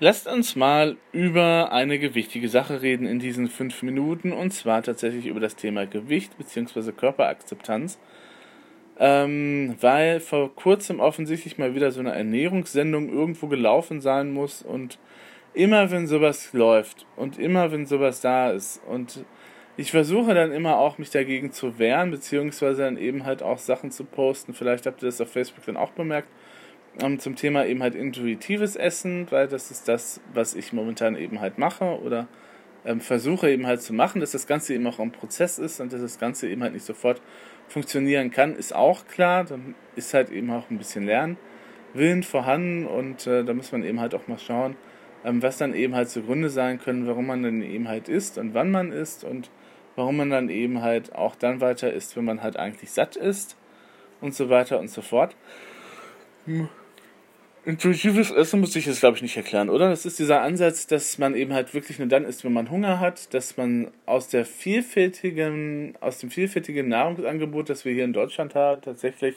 Lasst uns mal über eine wichtige Sache reden in diesen fünf Minuten und zwar tatsächlich über das Thema Gewicht bzw. Körperakzeptanz. Ähm, weil vor kurzem offensichtlich mal wieder so eine Ernährungssendung irgendwo gelaufen sein muss und immer wenn sowas läuft und immer wenn sowas da ist und ich versuche dann immer auch mich dagegen zu wehren, beziehungsweise dann eben halt auch Sachen zu posten. Vielleicht habt ihr das auf Facebook dann auch bemerkt. Ähm, zum Thema eben halt intuitives Essen, weil das ist das, was ich momentan eben halt mache oder ähm, versuche eben halt zu machen, dass das Ganze eben auch ein Prozess ist und dass das Ganze eben halt nicht sofort funktionieren kann, ist auch klar. Dann ist halt eben auch ein bisschen Lernwillen vorhanden und äh, da muss man eben halt auch mal schauen, ähm, was dann eben halt zugrunde sein können, warum man dann eben halt isst und wann man isst und warum man dann eben halt auch dann weiter isst, wenn man halt eigentlich satt ist und so weiter und so fort. Hm. Intuitives Essen muss ich jetzt, glaube ich, nicht erklären, oder? Das ist dieser Ansatz, dass man eben halt wirklich nur dann isst, wenn man Hunger hat, dass man aus der vielfältigen, aus dem vielfältigen Nahrungsangebot, das wir hier in Deutschland haben, tatsächlich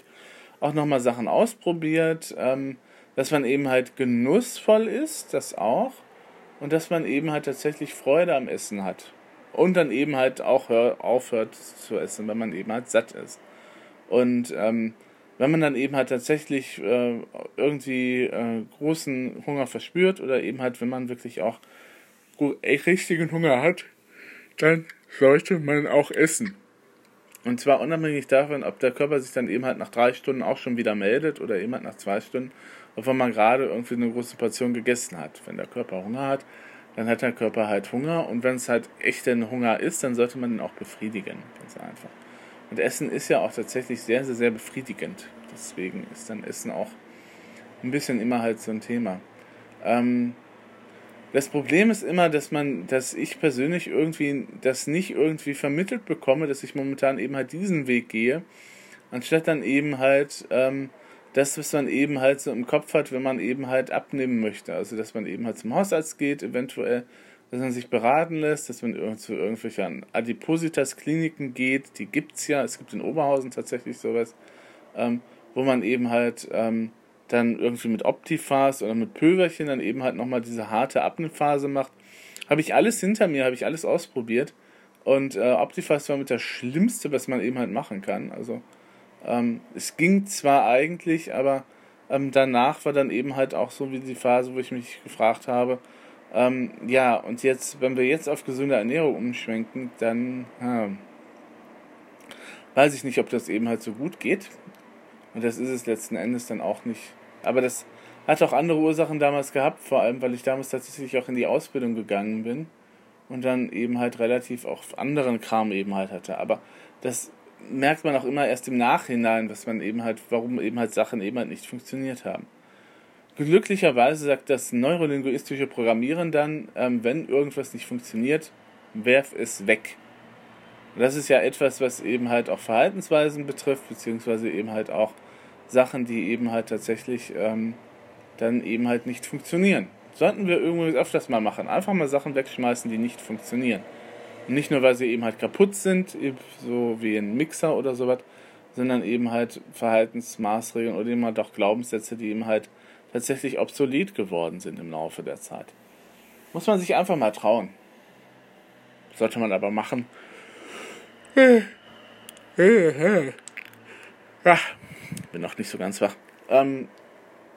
auch nochmal Sachen ausprobiert, ähm, dass man eben halt genussvoll ist, das auch, und dass man eben halt tatsächlich Freude am Essen hat. Und dann eben halt auch hör, aufhört zu essen, wenn man eben halt satt ist. Und ähm, wenn man dann eben halt tatsächlich äh, irgendwie äh, großen Hunger verspürt oder eben halt, wenn man wirklich auch richtigen Hunger hat, dann sollte man auch essen. Und zwar unabhängig davon, ob der Körper sich dann eben halt nach drei Stunden auch schon wieder meldet oder eben halt nach zwei Stunden, obwohl man gerade irgendwie eine große Portion gegessen hat. Wenn der Körper Hunger hat, dann hat der Körper halt Hunger und wenn es halt echt ein Hunger ist, dann sollte man ihn auch befriedigen. Ganz einfach. Und Essen ist ja auch tatsächlich sehr, sehr, sehr befriedigend. Deswegen ist dann Essen auch ein bisschen immer halt so ein Thema. Ähm, das Problem ist immer, dass man, dass ich persönlich irgendwie das nicht irgendwie vermittelt bekomme, dass ich momentan eben halt diesen Weg gehe, anstatt dann eben halt ähm, das, was man eben halt so im Kopf hat, wenn man eben halt abnehmen möchte. Also, dass man eben halt zum Hausarzt geht, eventuell, dass man sich beraten lässt, dass man zu irgendwelchen Adipositas-Kliniken geht, die gibt es ja, es gibt in Oberhausen tatsächlich sowas, ähm, wo man eben halt ähm, dann irgendwie mit Optifas oder mit Pülverchen dann eben halt nochmal diese harte Abnehmphase macht. Habe ich alles hinter mir, habe ich alles ausprobiert. Und äh, Optifast war mit das Schlimmste, was man eben halt machen kann. Also ähm, es ging zwar eigentlich, aber ähm, danach war dann eben halt auch so wie die Phase, wo ich mich gefragt habe, ähm, ja, und jetzt, wenn wir jetzt auf gesunde Ernährung umschwenken, dann ja, weiß ich nicht, ob das eben halt so gut geht. Und das ist es letzten Endes dann auch nicht. Aber das hat auch andere Ursachen damals gehabt, vor allem, weil ich damals tatsächlich auch in die Ausbildung gegangen bin und dann eben halt relativ auch anderen Kram eben halt hatte. Aber das merkt man auch immer erst im Nachhinein, was man eben halt, warum eben halt Sachen eben halt nicht funktioniert haben. Glücklicherweise sagt das neurolinguistische Programmieren dann, ähm, wenn irgendwas nicht funktioniert, werf es weg. Und das ist ja etwas, was eben halt auch Verhaltensweisen betrifft, beziehungsweise eben halt auch Sachen, die eben halt tatsächlich ähm, dann eben halt nicht funktionieren. Sollten wir irgendwie öfters mal machen. Einfach mal Sachen wegschmeißen, die nicht funktionieren. Nicht nur, weil sie eben halt kaputt sind, so wie ein Mixer oder sowas, sondern eben halt Verhaltensmaßregeln oder eben halt auch Glaubenssätze, die eben halt tatsächlich obsolet geworden sind im Laufe der Zeit. Muss man sich einfach mal trauen. Sollte man aber machen. Ja, bin noch nicht so ganz wach. Ähm,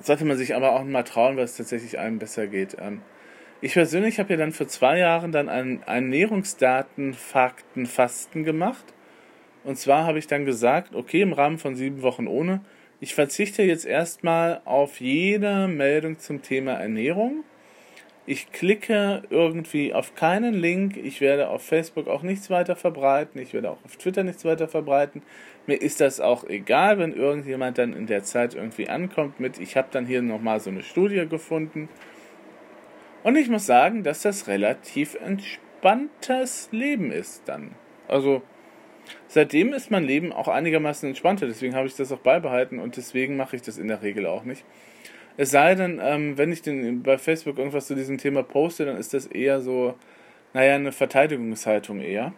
sollte man sich aber auch mal trauen, weil es tatsächlich einem besser geht. Ähm, ich persönlich habe ja dann für zwei Jahre dann ein Ernährungsdatenfaktenfasten gemacht. Und zwar habe ich dann gesagt, okay, im Rahmen von sieben Wochen ohne, ich verzichte jetzt erstmal auf jede Meldung zum Thema Ernährung. Ich klicke irgendwie auf keinen Link. Ich werde auf Facebook auch nichts weiter verbreiten. Ich werde auch auf Twitter nichts weiter verbreiten. Mir ist das auch egal, wenn irgendjemand dann in der Zeit irgendwie ankommt mit, ich habe dann hier nochmal so eine Studie gefunden und ich muss sagen, dass das relativ entspanntes Leben ist dann. Also seitdem ist mein Leben auch einigermaßen entspannter, deswegen habe ich das auch beibehalten und deswegen mache ich das in der Regel auch nicht. Es sei denn, ähm, wenn ich denn bei Facebook irgendwas zu diesem Thema poste, dann ist das eher so, naja, eine Verteidigungshaltung eher.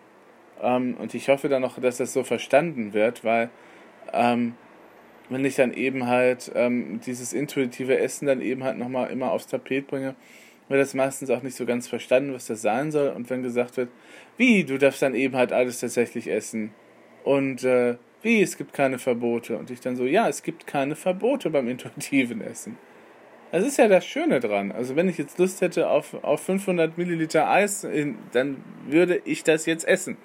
Ähm, und ich hoffe dann auch, dass das so verstanden wird, weil ähm, wenn ich dann eben halt ähm, dieses intuitive Essen dann eben halt nochmal immer aufs Tapet bringe, wird das meistens auch nicht so ganz verstanden, was das sein soll. Und wenn gesagt wird, wie, du darfst dann eben halt alles tatsächlich essen. Und äh, wie, es gibt keine Verbote. Und ich dann so, ja, es gibt keine Verbote beim intuitiven Essen. Das ist ja das Schöne dran. Also wenn ich jetzt Lust hätte auf, auf 500 Milliliter Eis, dann würde ich das jetzt essen.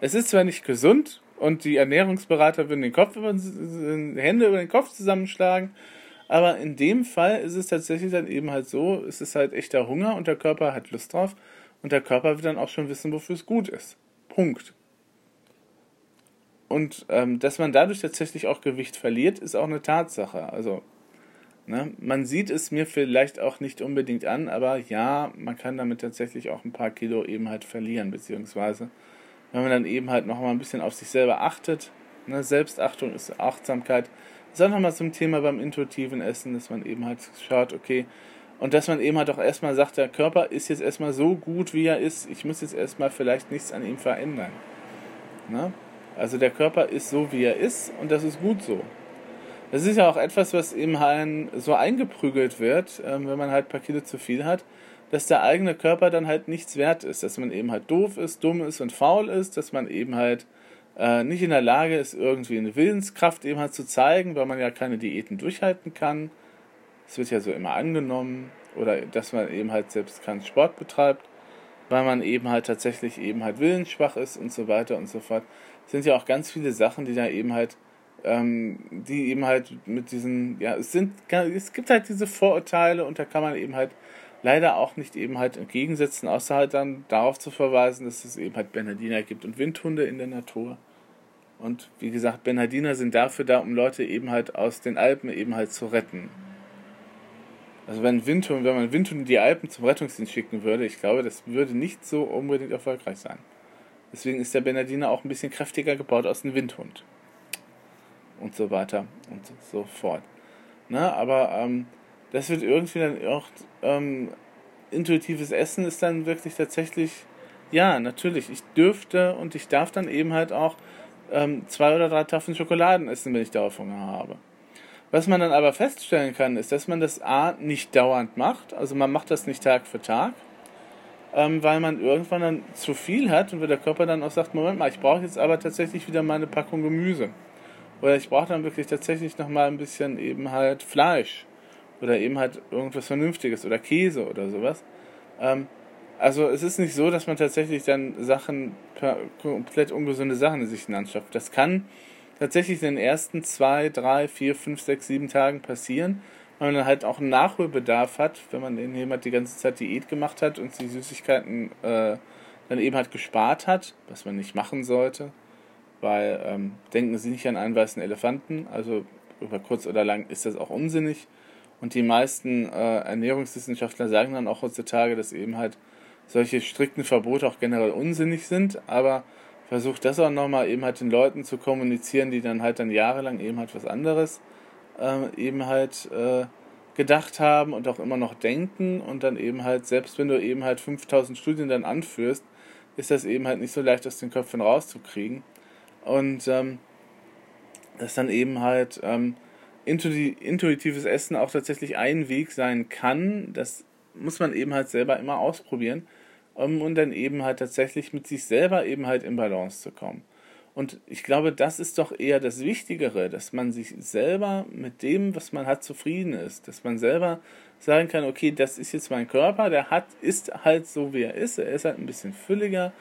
Es ist zwar nicht gesund und die Ernährungsberater würden den Kopf über, Hände über den Kopf zusammenschlagen, aber in dem Fall ist es tatsächlich dann eben halt so, es ist halt echter Hunger und der Körper hat Lust drauf und der Körper wird dann auch schon wissen, wofür es gut ist. Punkt. Und ähm, dass man dadurch tatsächlich auch Gewicht verliert, ist auch eine Tatsache. Also Ne? Man sieht es mir vielleicht auch nicht unbedingt an, aber ja, man kann damit tatsächlich auch ein paar Kilo eben halt verlieren, beziehungsweise wenn man dann eben halt nochmal ein bisschen auf sich selber achtet, ne? Selbstachtung ist Achtsamkeit, auch nochmal zum Thema beim intuitiven Essen, dass man eben halt schaut, okay, und dass man eben halt auch erstmal sagt, der Körper ist jetzt erstmal so gut, wie er ist, ich muss jetzt erstmal vielleicht nichts an ihm verändern. Ne? Also der Körper ist so, wie er ist und das ist gut so. Das ist ja auch etwas, was eben halt so eingeprügelt wird, ähm, wenn man halt ein paar Kilo zu viel hat, dass der eigene Körper dann halt nichts wert ist, dass man eben halt doof ist, dumm ist und faul ist, dass man eben halt äh, nicht in der Lage ist, irgendwie eine Willenskraft eben halt zu zeigen, weil man ja keine Diäten durchhalten kann. Das wird ja so immer angenommen. Oder dass man eben halt selbst keinen Sport betreibt, weil man eben halt tatsächlich eben halt willensschwach ist und so weiter und so fort. Das sind ja auch ganz viele Sachen, die da eben halt ähm, die eben halt mit diesen, ja, es sind, es gibt halt diese Vorurteile und da kann man eben halt leider auch nicht eben halt entgegensetzen, außer halt dann darauf zu verweisen, dass es eben halt Bernhardiner gibt und Windhunde in der Natur. Und wie gesagt, Bernhardiner sind dafür da, um Leute eben halt aus den Alpen eben halt zu retten. Also wenn Windhund, wenn man Windhund in die Alpen zum Rettungsdienst schicken würde, ich glaube, das würde nicht so unbedingt erfolgreich sein. Deswegen ist der Bernhardiner auch ein bisschen kräftiger gebaut als ein Windhund und so weiter und so fort. Ne? Aber ähm, das wird irgendwie dann auch ähm, intuitives Essen ist dann wirklich tatsächlich, ja, natürlich, ich dürfte und ich darf dann eben halt auch ähm, zwei oder drei Tafeln Schokoladen essen, wenn ich darauf Hunger habe. Was man dann aber feststellen kann, ist, dass man das A nicht dauernd macht, also man macht das nicht Tag für Tag, ähm, weil man irgendwann dann zu viel hat und der Körper dann auch sagt, Moment mal, ich brauche jetzt aber tatsächlich wieder meine Packung Gemüse. Oder ich brauche dann wirklich tatsächlich nochmal ein bisschen eben halt Fleisch. Oder eben halt irgendwas Vernünftiges oder Käse oder sowas. Ähm, also es ist nicht so, dass man tatsächlich dann Sachen, komplett ungesunde Sachen in sich hinanschafft. Das kann tatsächlich in den ersten zwei, drei, vier, fünf, sechs, sieben Tagen passieren, weil man dann halt auch einen Nachholbedarf hat, wenn man eben jemand die ganze Zeit Diät gemacht hat und die Süßigkeiten äh, dann eben halt gespart hat, was man nicht machen sollte weil ähm, denken Sie nicht an einen weißen Elefanten, also über kurz oder lang ist das auch unsinnig. Und die meisten äh, Ernährungswissenschaftler sagen dann auch heutzutage, dass eben halt solche strikten Verbote auch generell unsinnig sind, aber versucht das auch nochmal eben halt den Leuten zu kommunizieren, die dann halt dann jahrelang eben halt was anderes äh, eben halt äh, gedacht haben und auch immer noch denken und dann eben halt, selbst wenn du eben halt 5000 Studien dann anführst, ist das eben halt nicht so leicht aus den Köpfen rauszukriegen. Und ähm, dass dann eben halt ähm, intuitives Essen auch tatsächlich ein Weg sein kann, das muss man eben halt selber immer ausprobieren, um und dann eben halt tatsächlich mit sich selber eben halt in Balance zu kommen. Und ich glaube, das ist doch eher das Wichtigere, dass man sich selber mit dem, was man hat, zufrieden ist. Dass man selber sagen kann, okay, das ist jetzt mein Körper, der hat, ist halt so, wie er ist. Er ist halt ein bisschen fülliger.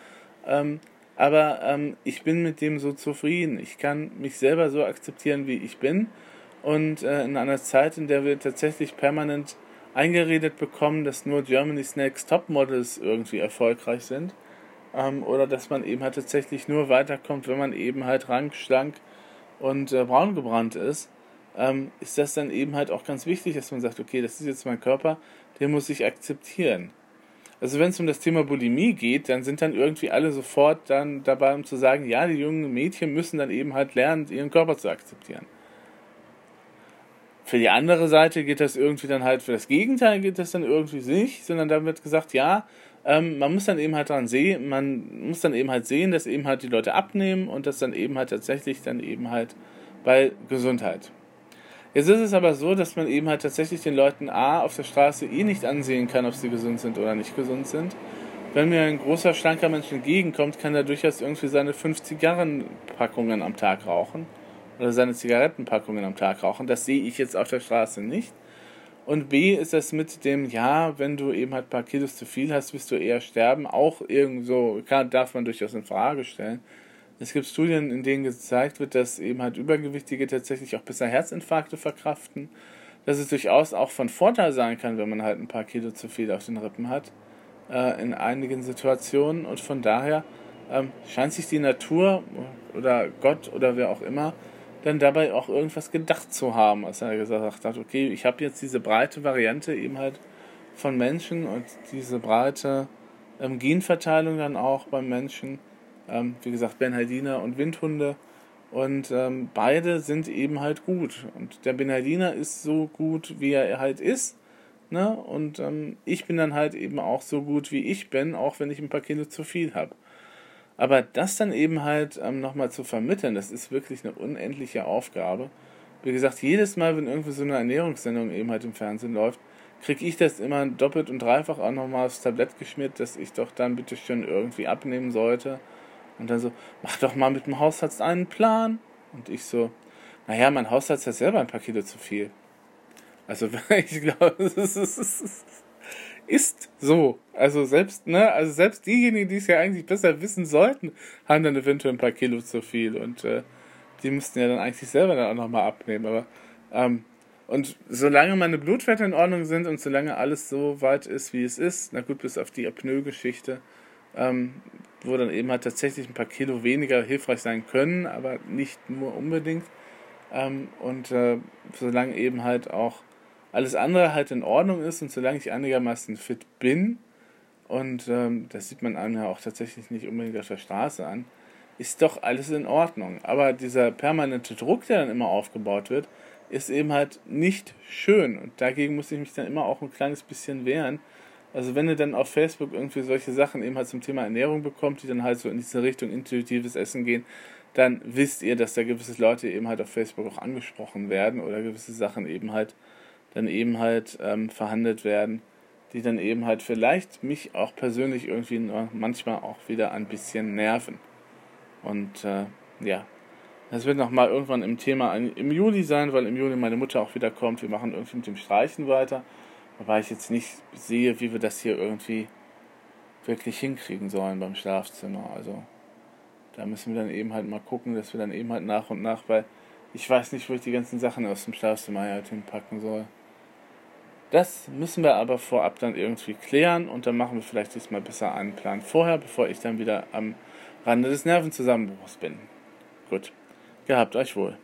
Ähm, aber ähm, ich bin mit dem so zufrieden. Ich kann mich selber so akzeptieren, wie ich bin. Und äh, in einer Zeit, in der wir tatsächlich permanent eingeredet bekommen, dass nur Germany's Next Top Models irgendwie erfolgreich sind, ähm, oder dass man eben halt tatsächlich nur weiterkommt, wenn man eben halt rank, schlank und äh, braun gebrannt ist, ähm, ist das dann eben halt auch ganz wichtig, dass man sagt, okay, das ist jetzt mein Körper, den muss ich akzeptieren. Also wenn es um das Thema Bulimie geht, dann sind dann irgendwie alle sofort dann dabei, um zu sagen, ja, die jungen Mädchen müssen dann eben halt lernen, ihren Körper zu akzeptieren. Für die andere Seite geht das irgendwie dann halt, für das Gegenteil geht das dann irgendwie nicht, sondern da wird gesagt, ja, ähm, man muss dann eben halt dran sehen, man muss dann eben halt sehen, dass eben halt die Leute abnehmen und das dann eben halt tatsächlich dann eben halt bei Gesundheit. Jetzt ist es aber so, dass man eben halt tatsächlich den Leuten A auf der Straße eh nicht ansehen kann, ob sie gesund sind oder nicht gesund sind. Wenn mir ein großer, schlanker Mensch entgegenkommt, kann er durchaus irgendwie seine fünf Zigarrenpackungen am Tag rauchen oder seine Zigarettenpackungen am Tag rauchen. Das sehe ich jetzt auf der Straße nicht. Und B ist das mit dem, ja, wenn du eben halt ein paar Kilos zu viel hast, wirst du eher sterben, auch irgendwo, kann, darf man durchaus in Frage stellen. Es gibt Studien, in denen gezeigt wird, dass eben halt Übergewichtige tatsächlich auch besser Herzinfarkte verkraften, dass es durchaus auch von Vorteil sein kann, wenn man halt ein paar Kilo zu viel auf den Rippen hat, äh, in einigen Situationen. Und von daher ähm, scheint sich die Natur oder Gott oder wer auch immer dann dabei auch irgendwas gedacht zu haben, als er gesagt hat, okay, ich habe jetzt diese breite Variante eben halt von Menschen und diese breite ähm, Genverteilung dann auch beim Menschen, ähm, wie gesagt, Bernhardiner und Windhunde und ähm, beide sind eben halt gut und der Bernhardiner ist so gut, wie er halt ist, ne? und ähm, ich bin dann halt eben auch so gut, wie ich bin, auch wenn ich ein paar Kilo zu viel habe. Aber das dann eben halt ähm, nochmal zu vermitteln, das ist wirklich eine unendliche Aufgabe. Wie gesagt, jedes Mal, wenn irgendwie so eine Ernährungssendung eben halt im Fernsehen läuft, kriege ich das immer doppelt und dreifach auch nochmal aufs Tablett geschmiert, dass ich doch dann bitte schön irgendwie abnehmen sollte. Und dann so, mach doch mal mit dem Hausarzt einen Plan. Und ich so, naja, mein Hausarzt hat selber ein paar Kilo zu viel. Also ich glaube, es ist, ist so. Also selbst, ne, also selbst diejenigen, die es ja eigentlich besser wissen sollten, haben dann eventuell ein paar Kilo zu viel und äh, die müssten ja dann eigentlich selber dann auch nochmal abnehmen. Aber ähm, und solange meine Blutwerte in Ordnung sind und solange alles so weit ist, wie es ist, na gut, bis auf die Apnoe-Geschichte, ähm, wo dann eben halt tatsächlich ein paar Kilo weniger hilfreich sein können, aber nicht nur unbedingt. Ähm, und äh, solange eben halt auch alles andere halt in Ordnung ist und solange ich einigermaßen fit bin, und ähm, das sieht man einem ja auch tatsächlich nicht unbedingt auf der Straße an, ist doch alles in Ordnung. Aber dieser permanente Druck, der dann immer aufgebaut wird, ist eben halt nicht schön. Und dagegen muss ich mich dann immer auch ein kleines bisschen wehren. Also wenn ihr dann auf Facebook irgendwie solche Sachen eben halt zum Thema Ernährung bekommt, die dann halt so in diese Richtung intuitives Essen gehen, dann wisst ihr, dass da gewisse Leute eben halt auf Facebook auch angesprochen werden oder gewisse Sachen eben halt dann eben halt ähm, verhandelt werden, die dann eben halt vielleicht mich auch persönlich irgendwie manchmal auch wieder ein bisschen nerven. Und äh, ja, das wird nochmal irgendwann im Thema im Juli sein, weil im Juli meine Mutter auch wieder kommt. Wir machen irgendwie mit dem Streichen weiter. Wobei ich jetzt nicht sehe, wie wir das hier irgendwie wirklich hinkriegen sollen beim Schlafzimmer. Also da müssen wir dann eben halt mal gucken, dass wir dann eben halt nach und nach, weil ich weiß nicht, wo ich die ganzen Sachen aus dem Schlafzimmer halt hinpacken soll. Das müssen wir aber vorab dann irgendwie klären und dann machen wir vielleicht diesmal besser einen Plan vorher, bevor ich dann wieder am Rande des Nervenzusammenbruchs bin. Gut, gehabt euch wohl.